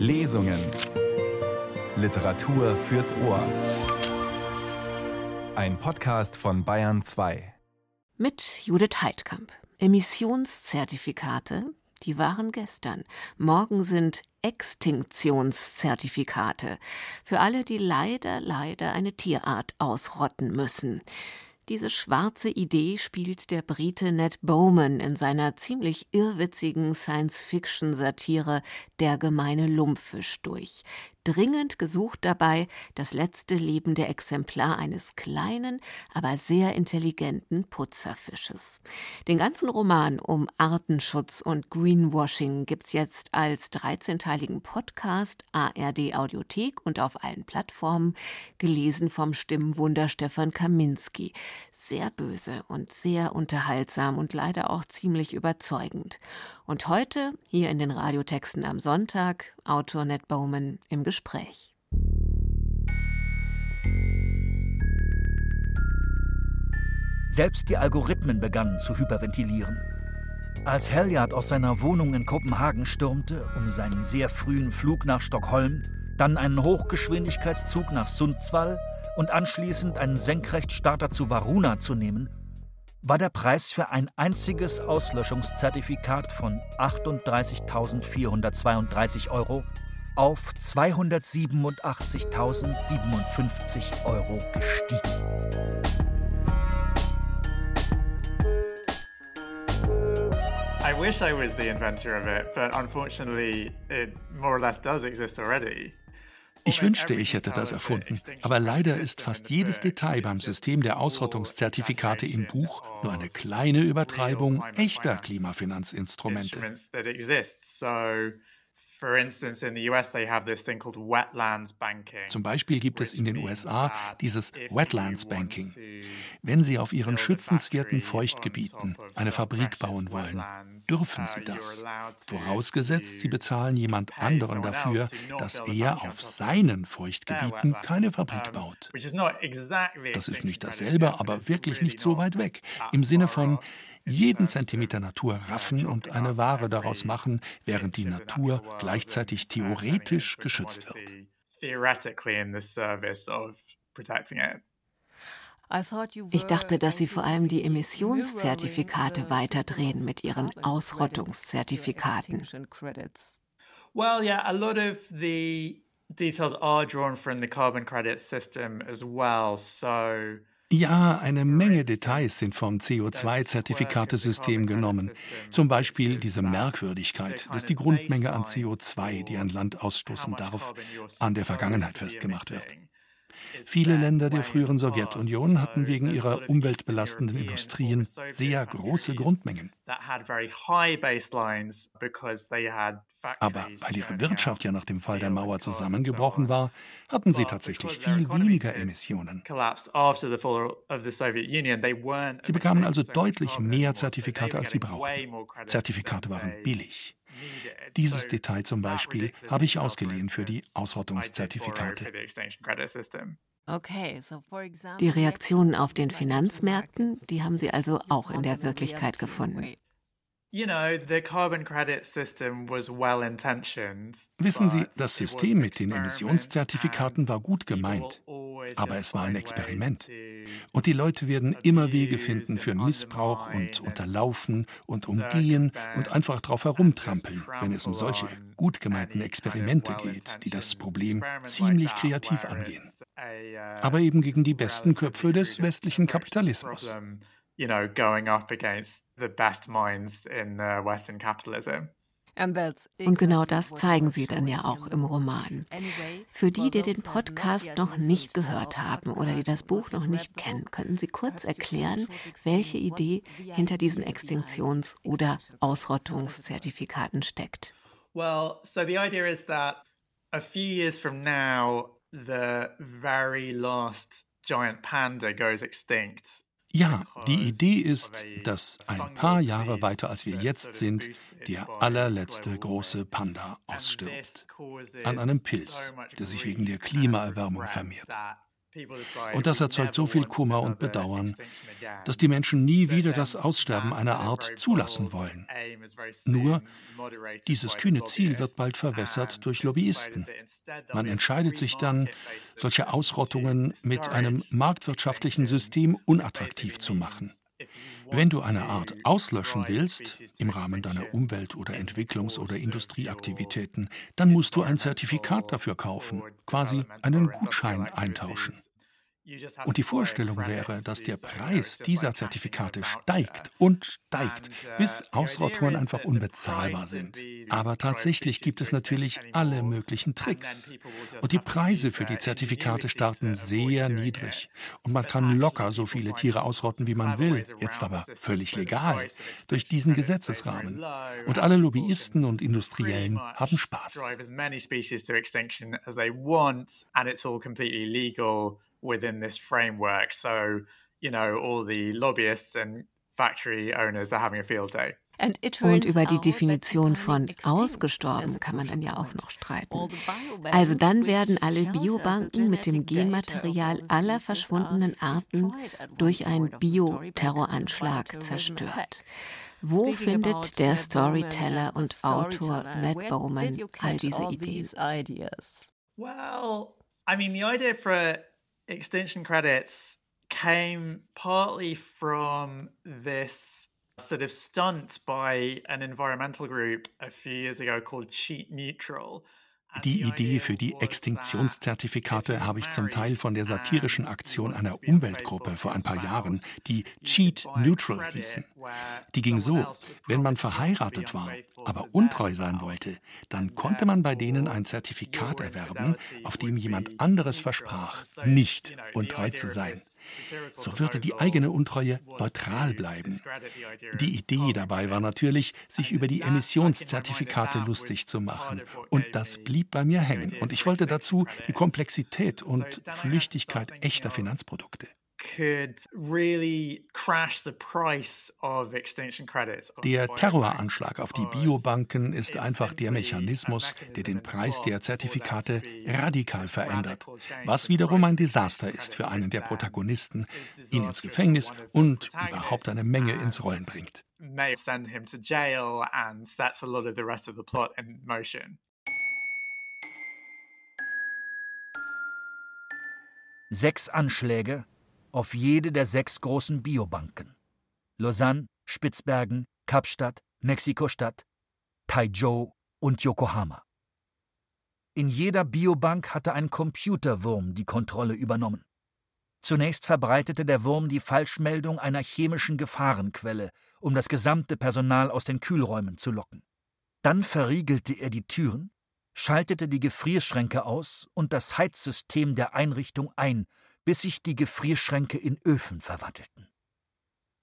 Lesungen. Literatur fürs Ohr. Ein Podcast von Bayern 2. Mit Judith Heidkamp. Emissionszertifikate, die waren gestern. Morgen sind Extinktionszertifikate. Für alle, die leider, leider eine Tierart ausrotten müssen. Diese schwarze Idee spielt der Brite Ned Bowman in seiner ziemlich irrwitzigen Science-Fiction-Satire Der gemeine Lumpfisch durch dringend gesucht dabei das letzte lebende Exemplar eines kleinen, aber sehr intelligenten Putzerfisches. Den ganzen Roman um Artenschutz und Greenwashing gibt's jetzt als 13-teiligen Podcast, ARD Audiothek und auf allen Plattformen, gelesen vom Stimmwunder Stefan Kaminski. Sehr böse und sehr unterhaltsam und leider auch ziemlich überzeugend. Und heute, hier in den Radiotexten am Sonntag, Autor Ned Bowman im Gespräch. Selbst die Algorithmen begannen zu hyperventilieren. Als Halliard aus seiner Wohnung in Kopenhagen stürmte, um seinen sehr frühen Flug nach Stockholm, dann einen Hochgeschwindigkeitszug nach Sundsvall und anschließend einen Senkrechtstarter zu Varuna zu nehmen, war der Preis für ein einziges Auslöschungszertifikat von 38.432 Euro auf 287.057 Euro gestiegen. I wish I was the inventor of it, but unfortunately it more or less does exist already. Ich wünschte, ich hätte das erfunden, aber leider ist fast jedes Detail beim System der Ausrottungszertifikate im Buch nur eine kleine Übertreibung echter Klimafinanzinstrumente. Zum Beispiel gibt es in den USA dieses Wetlands Banking. Wenn Sie auf Ihren schützenswerten Feuchtgebieten eine Fabrik bauen wollen, dürfen Sie das. Vorausgesetzt, Sie bezahlen jemand anderen dafür, dass er auf seinen Feuchtgebieten keine Fabrik baut. Das ist nicht dasselbe, aber wirklich nicht so weit weg. Im Sinne von, jeden Zentimeter Natur raffen und eine Ware daraus machen, während die Natur gleichzeitig theoretisch geschützt wird. Ich dachte, dass Sie vor allem die Emissionszertifikate weiterdrehen mit Ihren Ausrottungszertifikaten. Well, yeah, a lot of the details are drawn from the carbon credit system as well. So ja, eine Menge Details sind vom CO2-Zertifikatesystem genommen. Zum Beispiel diese Merkwürdigkeit, dass die Grundmenge an CO2, die ein Land ausstoßen darf, an der Vergangenheit festgemacht wird. Viele Länder der früheren Sowjetunion hatten wegen ihrer umweltbelastenden Industrien sehr große Grundmengen. Aber weil ihre Wirtschaft ja nach dem Fall der Mauer zusammengebrochen war, hatten sie tatsächlich viel weniger Emissionen. Sie bekamen also deutlich mehr Zertifikate, als sie brauchten. Zertifikate waren billig. Dieses Detail zum Beispiel habe ich ausgeliehen für die Ausrottungszertifikate. Die Reaktionen auf den Finanzmärkten, die haben Sie also auch in der Wirklichkeit gefunden. Wissen Sie, das System mit den Emissionszertifikaten war gut gemeint, aber es war ein Experiment. Und die Leute werden immer Wege finden für Missbrauch und Unterlaufen und Umgehen und einfach drauf herumtrampeln, wenn es um solche gut gemeinten Experimente geht, die das Problem ziemlich kreativ angehen. Aber eben gegen die besten Köpfe des westlichen Kapitalismus you know, going up against the best minds in uh, Western capitalism. Und genau das zeigen Sie dann ja auch im Roman. Für die, die den Podcast noch nicht gehört haben oder die das Buch noch nicht kennen, könnten Sie kurz erklären, welche Idee hinter diesen Extinktions- oder Ausrottungszertifikaten steckt. Well, so the idea is that a few years from now, the very last giant panda goes extinct ja, die Idee ist, dass ein paar Jahre weiter als wir jetzt sind, der allerletzte große Panda ausstirbt. An einem Pilz, der sich wegen der Klimaerwärmung vermehrt. Und das erzeugt so viel Kummer und Bedauern, dass die Menschen nie wieder das Aussterben einer Art zulassen wollen. Nur, dieses kühne Ziel wird bald verwässert durch Lobbyisten. Man entscheidet sich dann, solche Ausrottungen mit einem marktwirtschaftlichen System unattraktiv zu machen. Wenn du eine Art auslöschen willst, im Rahmen deiner Umwelt- oder Entwicklungs- oder Industrieaktivitäten, dann musst du ein Zertifikat dafür kaufen, quasi einen Gutschein eintauschen. Und die Vorstellung wäre, dass der Preis dieser Zertifikate steigt und steigt, uh, bis Ausrottungen einfach unbezahlbar sind. Aber tatsächlich gibt es natürlich alle möglichen Tricks. Und die Preise für die Zertifikate starten sehr niedrig. Und man kann locker so viele Tiere ausrotten, wie man will, jetzt aber völlig legal, durch diesen Gesetzesrahmen. Und alle Lobbyisten und Industriellen haben Spaß within this framework. So, you know, all the lobbyists and factory owners are having a field day. Und über die Definition von ausgestorben kann man dann ja auch noch streiten. Also dann werden alle Biobanken mit dem Genmaterial aller verschwundenen Arten durch einen Bioterroranschlag zerstört. Wo findet der Storyteller und Autor Matt Bowman all diese Ideen? Well, I mean, the idea for extension credits came partly from this sort of stunt by an environmental group a few years ago called Cheat Neutral. Die Idee für die Extinktionszertifikate habe ich zum Teil von der satirischen Aktion einer Umweltgruppe vor ein paar Jahren, die Cheat Neutral hießen. Die ging so, wenn man verheiratet war, aber untreu sein wollte, dann konnte man bei denen ein Zertifikat erwerben, auf dem jemand anderes versprach, nicht untreu zu sein. So würde die eigene Untreue neutral bleiben. Die Idee dabei war natürlich, sich über die Emissionszertifikate lustig zu machen. Und das blieb bei mir hängen. Und ich wollte dazu die Komplexität und Flüchtigkeit echter Finanzprodukte. Der Terroranschlag auf die Biobanken ist einfach der Mechanismus, der den Preis der Zertifikate radikal verändert, was wiederum ein Desaster ist für einen der Protagonisten, ihn ins Gefängnis und überhaupt eine Menge ins Rollen bringt. Sechs Anschläge auf jede der sechs großen Biobanken. Lausanne, Spitzbergen, Kapstadt, Mexiko-Stadt, Taizhou und Yokohama. In jeder Biobank hatte ein Computerwurm die Kontrolle übernommen. Zunächst verbreitete der Wurm die Falschmeldung einer chemischen Gefahrenquelle, um das gesamte Personal aus den Kühlräumen zu locken. Dann verriegelte er die Türen, schaltete die Gefrierschränke aus und das Heizsystem der Einrichtung ein, bis sich die Gefrierschränke in Öfen verwandelten.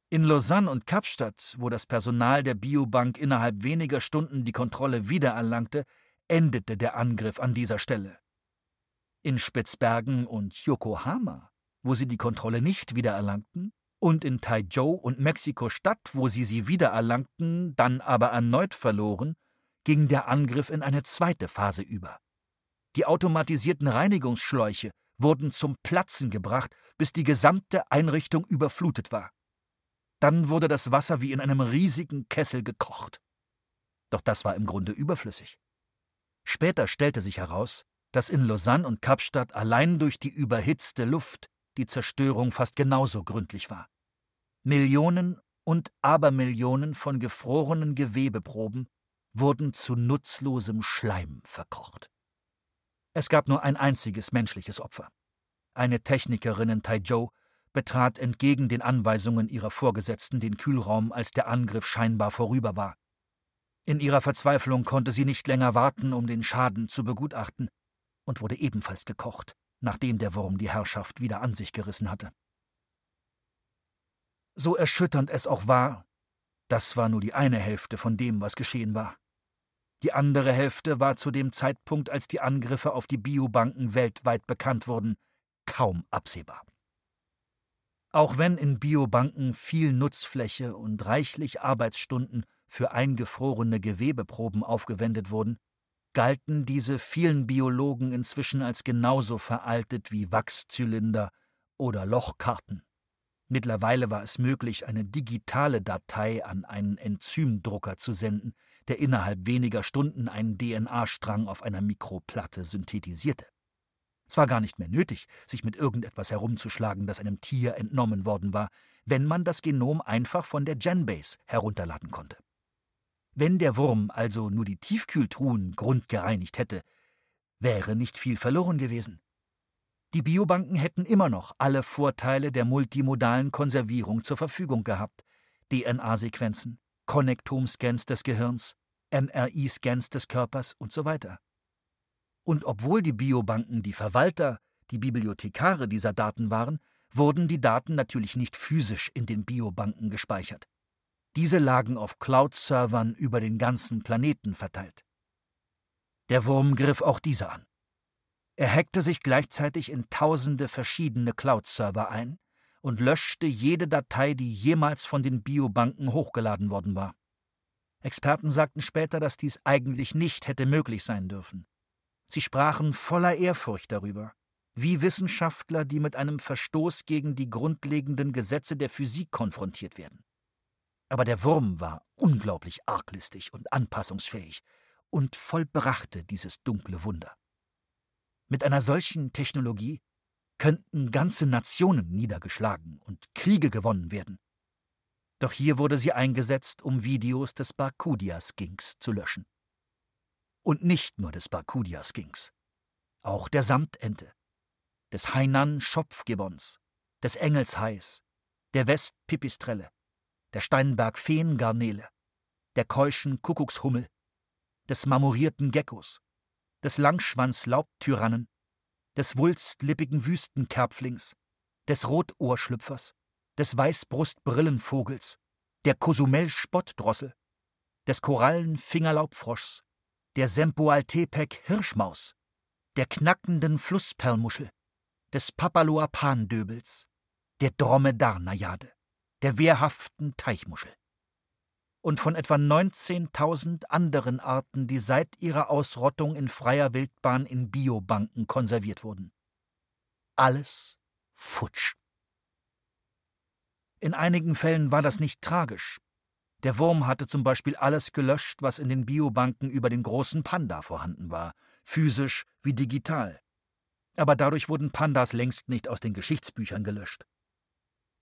In Lausanne und Kapstadt, wo das Personal der Biobank innerhalb weniger Stunden die Kontrolle wiedererlangte, endete der Angriff an dieser Stelle. In Spitzbergen und Yokohama, wo sie die Kontrolle nicht wiedererlangten, und in Taizhou und Mexiko-Stadt, wo sie sie wiedererlangten, dann aber erneut verloren, ging der Angriff in eine zweite Phase über. Die automatisierten Reinigungsschläuche wurden zum Platzen gebracht, bis die gesamte Einrichtung überflutet war. Dann wurde das Wasser wie in einem riesigen Kessel gekocht. Doch das war im Grunde überflüssig. Später stellte sich heraus, dass in Lausanne und Kapstadt allein durch die überhitzte Luft die Zerstörung fast genauso gründlich war. Millionen und Abermillionen von gefrorenen Gewebeproben wurden zu nutzlosem Schleim verkocht. Es gab nur ein einziges menschliches Opfer. Eine Technikerin in Taizhou betrat entgegen den Anweisungen ihrer Vorgesetzten den Kühlraum, als der Angriff scheinbar vorüber war. In ihrer Verzweiflung konnte sie nicht länger warten, um den Schaden zu begutachten, und wurde ebenfalls gekocht, nachdem der Wurm die Herrschaft wieder an sich gerissen hatte. So erschütternd es auch war, das war nur die eine Hälfte von dem, was geschehen war. Die andere Hälfte war zu dem Zeitpunkt, als die Angriffe auf die Biobanken weltweit bekannt wurden, kaum absehbar. Auch wenn in Biobanken viel Nutzfläche und reichlich Arbeitsstunden für eingefrorene Gewebeproben aufgewendet wurden, galten diese vielen Biologen inzwischen als genauso veraltet wie Wachszylinder oder Lochkarten. Mittlerweile war es möglich, eine digitale Datei an einen Enzymdrucker zu senden, der innerhalb weniger Stunden einen DNA-Strang auf einer Mikroplatte synthetisierte. Es war gar nicht mehr nötig, sich mit irgendetwas herumzuschlagen, das einem Tier entnommen worden war, wenn man das Genom einfach von der Genbase herunterladen konnte. Wenn der Wurm also nur die Tiefkühltruhen grundgereinigt hätte, wäre nicht viel verloren gewesen. Die Biobanken hätten immer noch alle Vorteile der multimodalen Konservierung zur Verfügung gehabt. DNA-Sequenzen, Konnektomscans des Gehirns, MRI-Scans des Körpers und so weiter. Und obwohl die Biobanken die Verwalter, die Bibliothekare dieser Daten waren, wurden die Daten natürlich nicht physisch in den Biobanken gespeichert. Diese lagen auf Cloud-Servern über den ganzen Planeten verteilt. Der Wurm griff auch diese an. Er hackte sich gleichzeitig in tausende verschiedene Cloud-Server ein und löschte jede Datei, die jemals von den Biobanken hochgeladen worden war. Experten sagten später, dass dies eigentlich nicht hätte möglich sein dürfen. Sie sprachen voller Ehrfurcht darüber, wie Wissenschaftler, die mit einem Verstoß gegen die grundlegenden Gesetze der Physik konfrontiert werden. Aber der Wurm war unglaublich arglistig und anpassungsfähig und vollbrachte dieses dunkle Wunder. Mit einer solchen Technologie könnten ganze Nationen niedergeschlagen und Kriege gewonnen werden. Doch hier wurde sie eingesetzt, um Videos des Barkudia-Skinks zu löschen. Und nicht nur des Barkudia-Skinks, auch der Samtente, des Hainan-Schopfgibbons, des Engelshais, der Westpipistrelle, der Steinberg-Feengarnele, der keuschen Kuckuckshummel, des marmorierten Geckos, des Langschwanz-Laubtyrannen, des wulstlippigen Wüstenkerpflings, des Rotohrschlüpfers, des Weißbrustbrillenvogels, der Kosumel-Spottdrossel, des Korallen-Fingerlaubfroschs, der Sempoaltepec-Hirschmaus, der knackenden Flussperlmuschel, des Papaloapan-Döbels, der Dromedarnajade, der wehrhaften Teichmuschel und von etwa 19.000 anderen Arten, die seit ihrer Ausrottung in freier Wildbahn in Biobanken konserviert wurden. Alles futsch. In einigen Fällen war das nicht tragisch. Der Wurm hatte zum Beispiel alles gelöscht, was in den Biobanken über den großen Panda vorhanden war, physisch wie digital. Aber dadurch wurden Pandas längst nicht aus den Geschichtsbüchern gelöscht.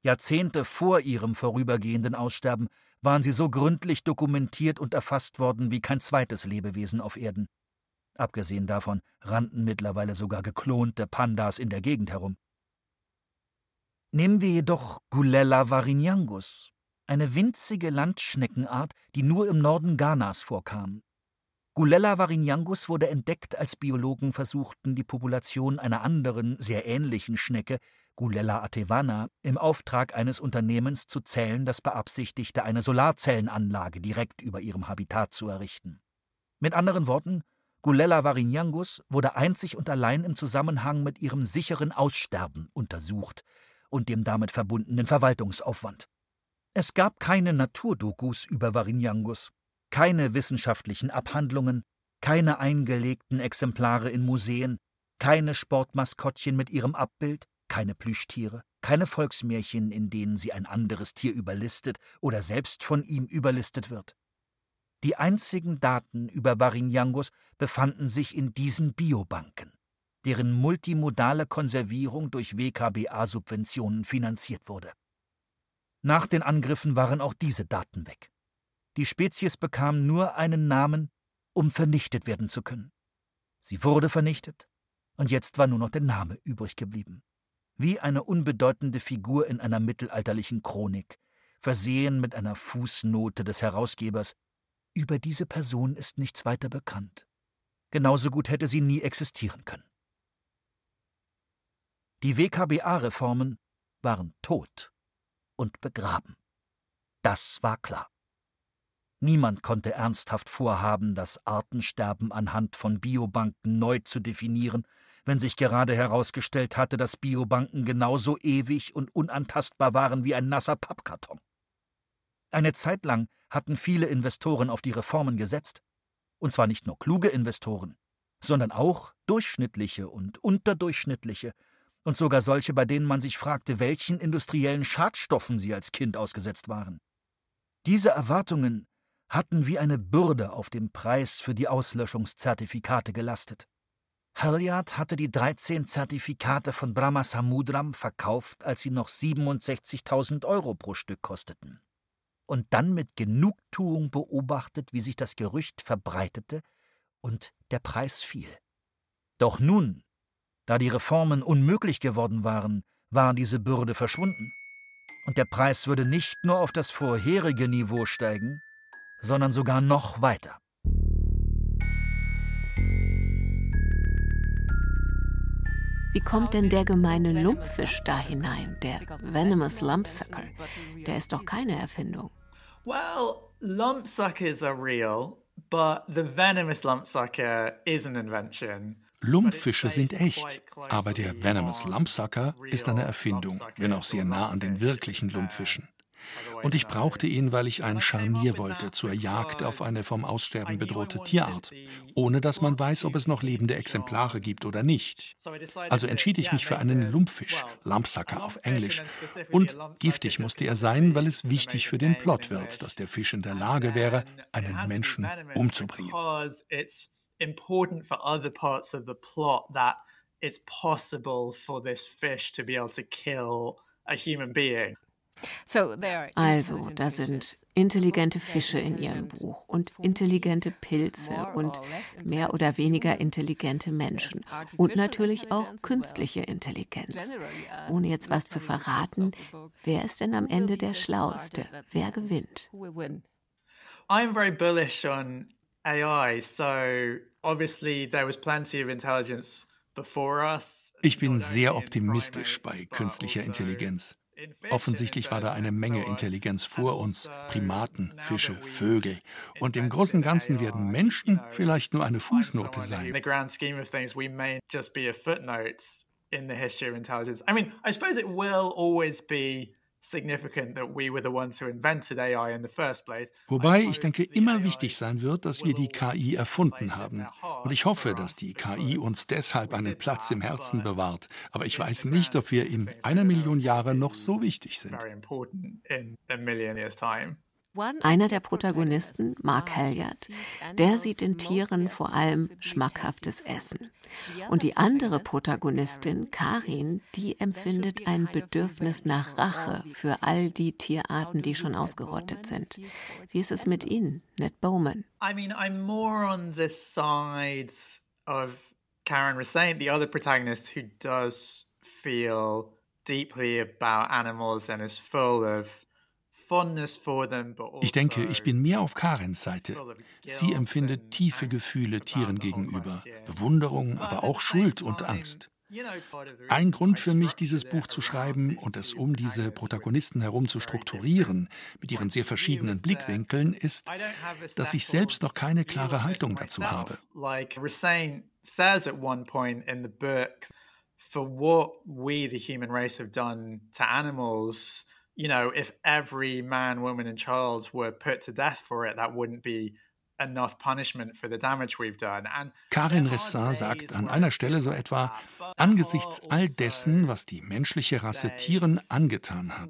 Jahrzehnte vor ihrem vorübergehenden Aussterben waren sie so gründlich dokumentiert und erfasst worden wie kein zweites Lebewesen auf Erden. Abgesehen davon rannten mittlerweile sogar geklonte Pandas in der Gegend herum. Nehmen wir jedoch Gulella varinyangus, eine winzige Landschneckenart, die nur im Norden Ghanas vorkam. Gulella varinyangus wurde entdeckt, als Biologen versuchten, die Population einer anderen, sehr ähnlichen Schnecke Gulella atevana, im Auftrag eines Unternehmens zu zählen, das beabsichtigte, eine Solarzellenanlage direkt über ihrem Habitat zu errichten. Mit anderen Worten, Gulella varinyangus wurde einzig und allein im Zusammenhang mit ihrem sicheren Aussterben untersucht und dem damit verbundenen Verwaltungsaufwand. Es gab keine Naturdokus über Varinyangus, keine wissenschaftlichen Abhandlungen, keine eingelegten Exemplare in Museen, keine Sportmaskottchen mit ihrem Abbild, keine Plüschtiere, keine Volksmärchen, in denen sie ein anderes Tier überlistet oder selbst von ihm überlistet wird. Die einzigen Daten über Varinyangus befanden sich in diesen Biobanken, deren multimodale Konservierung durch WKBA-Subventionen finanziert wurde. Nach den Angriffen waren auch diese Daten weg. Die Spezies bekam nur einen Namen, um vernichtet werden zu können. Sie wurde vernichtet, und jetzt war nur noch der Name übrig geblieben wie eine unbedeutende Figur in einer mittelalterlichen Chronik, versehen mit einer Fußnote des Herausgebers. Über diese Person ist nichts weiter bekannt. Genauso gut hätte sie nie existieren können. Die WKBA-Reformen waren tot und begraben. Das war klar. Niemand konnte ernsthaft vorhaben, das Artensterben anhand von Biobanken neu zu definieren wenn sich gerade herausgestellt hatte, dass Biobanken genauso ewig und unantastbar waren wie ein nasser Pappkarton. Eine Zeit lang hatten viele Investoren auf die Reformen gesetzt. Und zwar nicht nur kluge Investoren, sondern auch durchschnittliche und unterdurchschnittliche und sogar solche, bei denen man sich fragte, welchen industriellen Schadstoffen sie als Kind ausgesetzt waren. Diese Erwartungen hatten wie eine Bürde auf dem Preis für die Auslöschungszertifikate gelastet. Halliard hatte die 13 Zertifikate von Brahma Samudram verkauft, als sie noch 67.000 Euro pro Stück kosteten. Und dann mit Genugtuung beobachtet, wie sich das Gerücht verbreitete und der Preis fiel. Doch nun, da die Reformen unmöglich geworden waren, war diese Bürde verschwunden. Und der Preis würde nicht nur auf das vorherige Niveau steigen, sondern sogar noch weiter. Wie kommt denn der gemeine Lumpfisch da hinein, der Venomous Lumpsucker? Der ist doch keine Erfindung. Well, lumpsuckers are real, but the venomous lumpsucker is an invention. Lumpfische sind echt, aber der Venomous Lumpsucker ist eine Erfindung, wenn auch sehr nah an den wirklichen Lumpfischen. Und ich brauchte ihn, weil ich ein Scharnier wollte zur Jagd auf eine vom Aussterben bedrohte Tierart, ohne dass man weiß, ob es noch lebende Exemplare gibt oder nicht. Also entschied ich mich für einen Lumpfisch, Lumpsucker auf Englisch. Und giftig musste er sein, weil es wichtig für den Plot wird, dass der Fisch in der Lage wäre, einen Menschen umzubringen. important for other parts of the plot that it's possible for this fish to be able to kill a human being. Also, da sind intelligente Fische in ihrem Buch und intelligente Pilze und mehr oder weniger intelligente Menschen und natürlich auch künstliche Intelligenz. Ohne jetzt was zu verraten, wer ist denn am Ende der Schlauste? Wer gewinnt? I'm very bullish on AI, so obviously there was plenty of intelligence before us. Ich bin sehr optimistisch bei künstlicher also Intelligenz. Offensichtlich war da eine Menge Intelligenz vor uns, Primaten, Fische, Vögel. Und im Großen und Ganzen werden Menschen vielleicht nur eine Fußnote sein. In the history of intelligence. I mean, I suppose it will always be Wobei ich denke, immer wichtig sein wird, dass wir die KI erfunden haben. Und ich hoffe, dass die KI uns deshalb einen Platz im Herzen bewahrt. Aber ich weiß nicht, ob wir in einer Million Jahre noch so wichtig sind. Einer der Protagonisten, Mark Halliard, der sieht in Tieren vor allem schmackhaftes Essen. Und die andere Protagonistin, Karin, die empfindet ein Bedürfnis nach Rache für all die Tierarten, die schon ausgerottet sind. Wie ist es mit Ihnen, Ned Bowman? I mean, I'm more on the side of Karen Rasaint, the other protagonist who does feel deeply about animals and is full of ich denke, ich bin mehr auf Karens Seite. Sie empfindet tiefe Gefühle Tieren gegenüber, Bewunderung, aber auch Schuld und Angst. Ein Grund für mich, dieses Buch zu schreiben und es um diese Protagonisten herum zu strukturieren, mit ihren sehr verschiedenen Blickwinkeln, ist, dass ich selbst noch keine klare Haltung dazu habe. For what we, the human race, have done to animals, you know, if every man, woman, and child were put to death for it, that wouldn't be enough punishment for the damage we've done. And Karin Ressin sagt an einer Stelle so etwa, angesichts all dessen, was die menschliche Rasse Tieren angetan hat,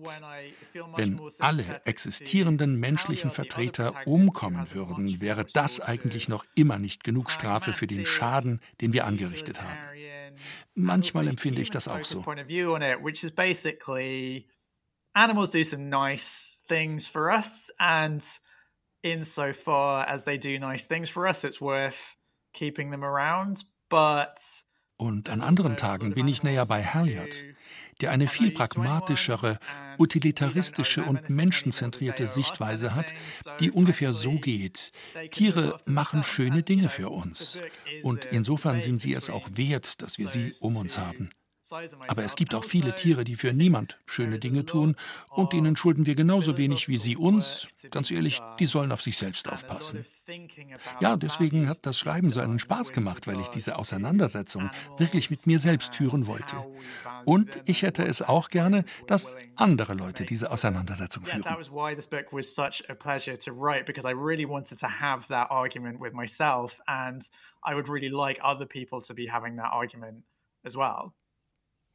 wenn alle existierenden menschlichen Vertreter umkommen würden, wäre das eigentlich noch immer nicht genug Strafe für den Schaden, den wir angerichtet haben. Manchmal empfinde ich das auch so. Animals do some nice things for us, and insofar as they do nice things for us, it's worth keeping them around. But und an anderen Tagen bin ich näher bei Halliard, der eine viel pragmatischere, utilitaristische und menschenzentrierte Sichtweise hat, die ungefähr so geht. Tiere machen schöne Dinge für uns. Und insofern sind sie es auch wert, dass wir sie um uns haben. Aber es gibt auch viele Tiere, die für niemand schöne Dinge tun und denen schulden wir genauso wenig wie sie uns. Ganz ehrlich, die sollen auf sich selbst aufpassen. Ja, deswegen hat das Schreiben so einen Spaß gemacht, weil ich diese Auseinandersetzung wirklich mit mir selbst führen wollte. Und ich hätte es auch gerne, dass andere Leute diese Auseinandersetzung führen. I would really like other people to be having that argument as well.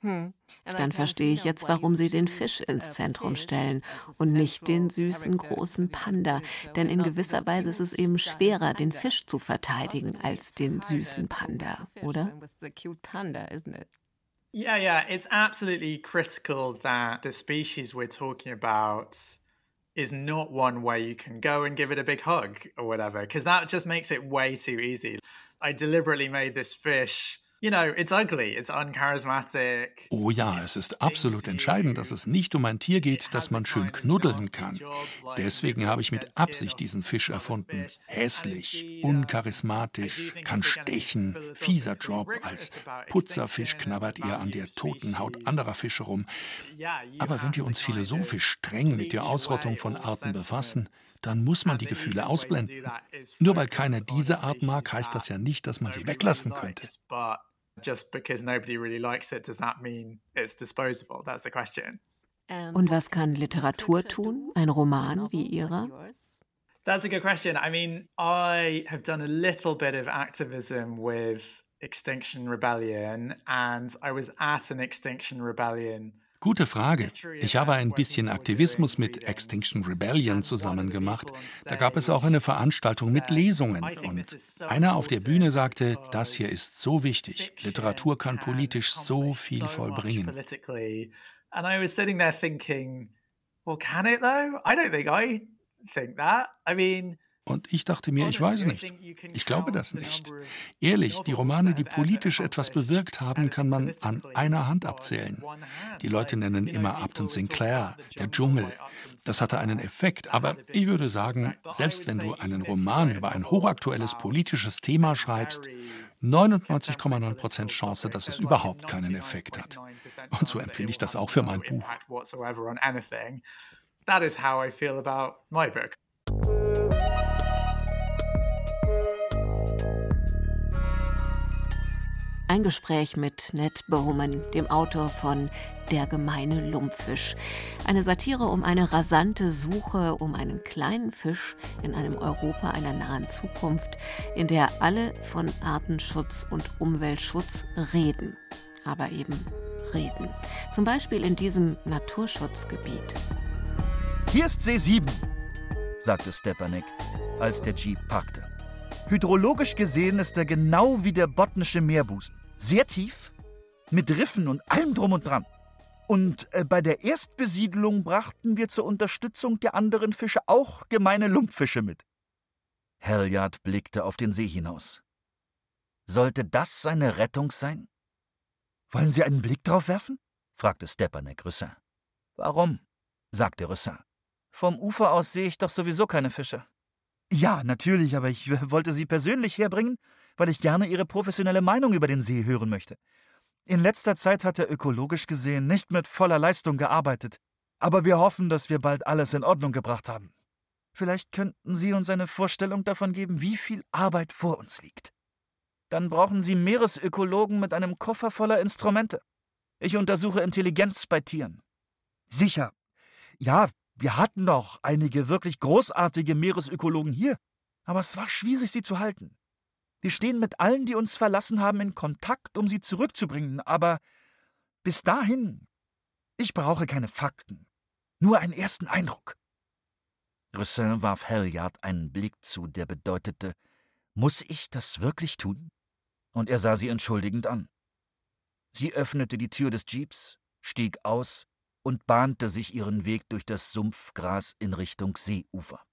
Hm. Dann verstehe ich jetzt, warum Sie den Fisch ins uh, Zentrum stellen und nicht den süßen großen Panda. Denn in gewisser Weise ist es eben schwerer, den Fisch zu verteidigen als den süßen Panda, oder? Yeah, yeah, it's absolutely critical that the species we're talking about is not one where you can go and give it a big hug or whatever, because that just makes it way too easy. I deliberately made this fish Oh ja, es ist absolut entscheidend, dass es nicht um ein Tier geht, das man schön knuddeln kann. Deswegen habe ich mit Absicht diesen Fisch erfunden. Hässlich, uncharismatisch, kann stechen, fieser Job. Als Putzerfisch knabbert er an der toten Haut anderer Fische rum. Aber wenn wir uns philosophisch streng mit der Ausrottung von Arten befassen, dann muss man die Gefühle ausblenden. Nur weil keiner diese Art mag, heißt das ja nicht, dass man sie weglassen könnte. Just because nobody really likes it, does that mean it's disposable? That's the question. Und was kann Literatur tun? Ein Roman wie Ihrer? That's a good question. I mean, I have done a little bit of activism with Extinction Rebellion, and I was at an Extinction Rebellion Gute Frage. Ich habe ein bisschen Aktivismus mit Extinction Rebellion zusammen gemacht. Da gab es auch eine Veranstaltung mit Lesungen. Und einer auf der Bühne sagte, das hier ist so wichtig. Literatur kann politisch so viel vollbringen. And I was sitting there thinking, well, can it though? I don't think I think that. I mean, und ich dachte mir, ich weiß nicht. Ich glaube das nicht. Ehrlich, die Romane, die politisch etwas bewirkt haben, kann man an einer Hand abzählen. Die Leute nennen immer Upton Sinclair, der Dschungel. Das hatte einen Effekt. Aber ich würde sagen, selbst wenn du einen Roman über ein hochaktuelles politisches Thema schreibst, 99,9% Chance, dass es überhaupt keinen Effekt hat. Und so empfinde ich das auch für mein Buch. Ein Gespräch mit Ned Bowman, dem Autor von Der gemeine Lumpfisch. Eine Satire um eine rasante Suche um einen kleinen Fisch in einem Europa einer nahen Zukunft, in der alle von Artenschutz und Umweltschutz reden. Aber eben reden. Zum Beispiel in diesem Naturschutzgebiet. Hier ist See 7, sagte Stepanek, als der Jeep parkte. Hydrologisch gesehen ist er genau wie der botnische Meerbusen. Sehr tief, mit Riffen und allem drum und dran. Und äh, bei der Erstbesiedlung brachten wir zur Unterstützung der anderen Fische auch gemeine Lumpfische mit. Halliard blickte auf den See hinaus. Sollte das seine Rettung sein? Wollen Sie einen Blick drauf werfen? fragte Stepanek Rüssin. Warum? sagte Rüssin. Vom Ufer aus sehe ich doch sowieso keine Fische. Ja, natürlich, aber ich wollte Sie persönlich herbringen, weil ich gerne Ihre professionelle Meinung über den See hören möchte. In letzter Zeit hat er ökologisch gesehen nicht mit voller Leistung gearbeitet, aber wir hoffen, dass wir bald alles in Ordnung gebracht haben. Vielleicht könnten Sie uns eine Vorstellung davon geben, wie viel Arbeit vor uns liegt. Dann brauchen Sie Meeresökologen mit einem Koffer voller Instrumente. Ich untersuche Intelligenz bei Tieren. Sicher. Ja, wir hatten doch einige wirklich großartige Meeresökologen hier, aber es war schwierig, sie zu halten. Wir stehen mit allen, die uns verlassen haben, in Kontakt, um sie zurückzubringen, aber bis dahin. Ich brauche keine Fakten, nur einen ersten Eindruck. Roussin warf Halliard einen Blick zu, der bedeutete, muss ich das wirklich tun? Und er sah sie entschuldigend an. Sie öffnete die Tür des Jeeps, stieg aus und bahnte sich ihren Weg durch das Sumpfgras in Richtung Seeufer.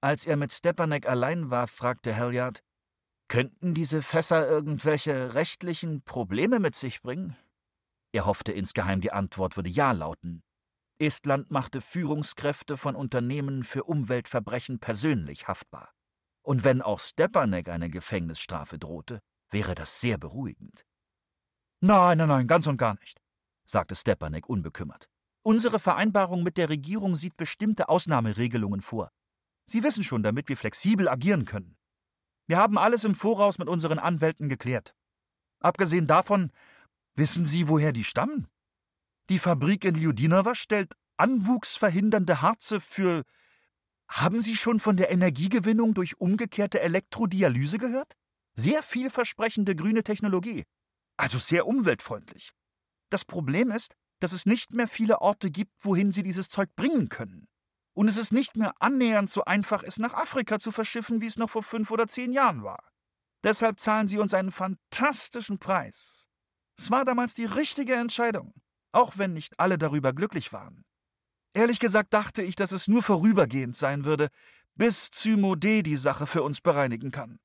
Als er mit Stepanek allein war, fragte Halliard, könnten diese Fässer irgendwelche rechtlichen Probleme mit sich bringen? Er hoffte insgeheim, die Antwort würde Ja lauten. Estland machte Führungskräfte von Unternehmen für Umweltverbrechen persönlich haftbar. Und wenn auch Stepanek eine Gefängnisstrafe drohte, wäre das sehr beruhigend. Nein, nein, nein, ganz und gar nicht, sagte Stepanek unbekümmert. Unsere Vereinbarung mit der Regierung sieht bestimmte Ausnahmeregelungen vor. Sie wissen schon, damit wir flexibel agieren können. Wir haben alles im Voraus mit unseren Anwälten geklärt. Abgesehen davon, wissen Sie, woher die stammen? Die Fabrik in Ljudinowa stellt anwuchsverhindernde Harze für. Haben Sie schon von der Energiegewinnung durch umgekehrte Elektrodialyse gehört? Sehr vielversprechende grüne Technologie. Also sehr umweltfreundlich. Das Problem ist, dass es nicht mehr viele Orte gibt, wohin Sie dieses Zeug bringen können. Und es ist nicht mehr annähernd so einfach, es nach Afrika zu verschiffen, wie es noch vor fünf oder zehn Jahren war. Deshalb zahlen sie uns einen fantastischen Preis. Es war damals die richtige Entscheidung, auch wenn nicht alle darüber glücklich waren. Ehrlich gesagt dachte ich, dass es nur vorübergehend sein würde, bis Zymo D die Sache für uns bereinigen kann.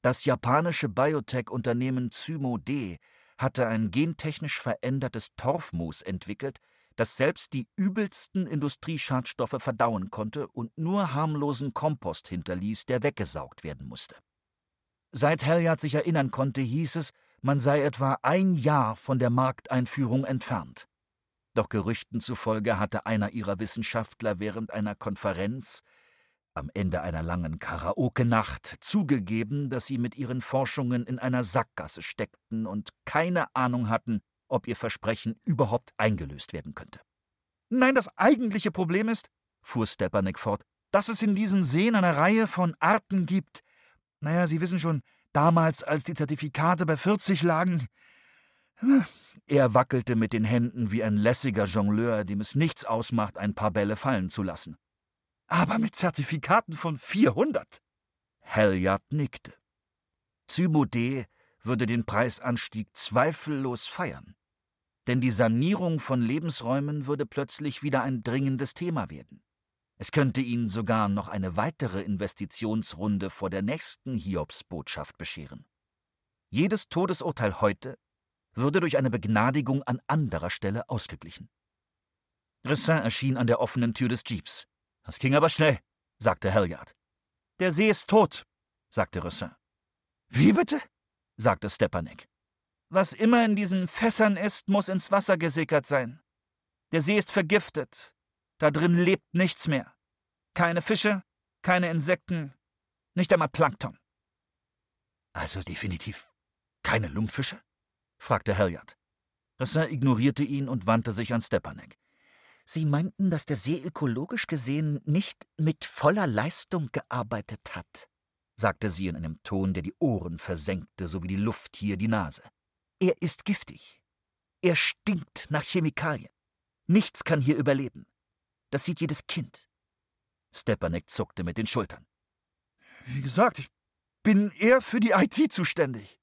Das japanische Biotech-Unternehmen Zymo D hatte ein gentechnisch verändertes Torfmoos entwickelt, das selbst die übelsten Industrieschadstoffe verdauen konnte und nur harmlosen Kompost hinterließ, der weggesaugt werden musste. Seit Halliard sich erinnern konnte, hieß es, man sei etwa ein Jahr von der Markteinführung entfernt. Doch Gerüchten zufolge hatte einer ihrer Wissenschaftler während einer Konferenz am Ende einer langen Karaoke-Nacht zugegeben, dass sie mit ihren Forschungen in einer Sackgasse steckten und keine Ahnung hatten, ob ihr Versprechen überhaupt eingelöst werden könnte. Nein, das eigentliche Problem ist, fuhr Stepanek fort, dass es in diesen Seen eine Reihe von Arten gibt. Naja, Sie wissen schon, damals, als die Zertifikate bei 40 lagen. Er wackelte mit den Händen wie ein lässiger Jongleur, dem es nichts ausmacht, ein paar Bälle fallen zu lassen. Aber mit Zertifikaten von 400? Halliard nickte. Zymode würde den Preisanstieg zweifellos feiern. Denn die Sanierung von Lebensräumen würde plötzlich wieder ein dringendes Thema werden. Es könnte ihn sogar noch eine weitere Investitionsrunde vor der nächsten Hiobsbotschaft bescheren. Jedes Todesurteil heute würde durch eine Begnadigung an anderer Stelle ausgeglichen. Ressin erschien an der offenen Tür des Jeeps. Das ging aber schnell, sagte Halliard. Der See ist tot, sagte Ressin. Wie bitte? Sagte Stepanek. Was immer in diesen Fässern ist, muss ins Wasser gesickert sein. Der See ist vergiftet. Da drin lebt nichts mehr. Keine Fische, keine Insekten, nicht einmal Plankton. Also definitiv keine Lumpfische? fragte Halliard. Rassin ignorierte ihn und wandte sich an Stepanek. Sie meinten, dass der See ökologisch gesehen nicht mit voller Leistung gearbeitet hat sagte sie in einem Ton, der die Ohren versenkte, so wie die Luft hier die Nase. Er ist giftig. Er stinkt nach Chemikalien. Nichts kann hier überleben. Das sieht jedes Kind. Stepanek zuckte mit den Schultern. Wie gesagt, ich bin eher für die IT zuständig.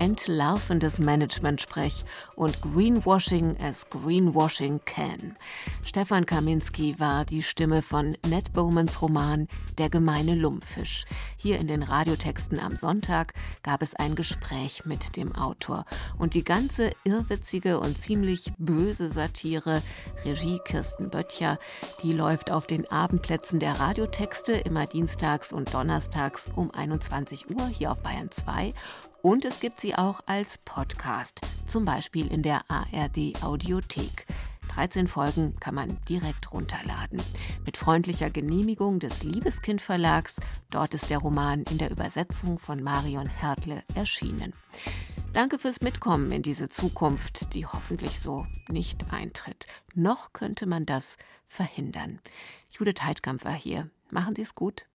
Entlarvendes Management-Sprech und Greenwashing as Greenwashing can. Stefan Kaminski war die Stimme von Ned Bowmans Roman Der gemeine Lumpfisch. Hier in den Radiotexten am Sonntag gab es ein Gespräch mit dem Autor und die ganze irrwitzige und ziemlich böse Satire, Regie Kirsten Böttcher, die läuft auf den Abendplätzen der Radiotexte immer dienstags und donnerstags um 21 Uhr hier auf Bayern 2 und es gibt sie auch als Podcast, zum Beispiel in der ARD Audiothek. 13 Folgen kann man direkt runterladen. Mit freundlicher Genehmigung des Liebeskind Verlags. Dort ist der Roman in der Übersetzung von Marion Hertle erschienen. Danke fürs Mitkommen in diese Zukunft, die hoffentlich so nicht eintritt. Noch könnte man das verhindern. Judith Heidkamp war hier. Machen Sie es gut.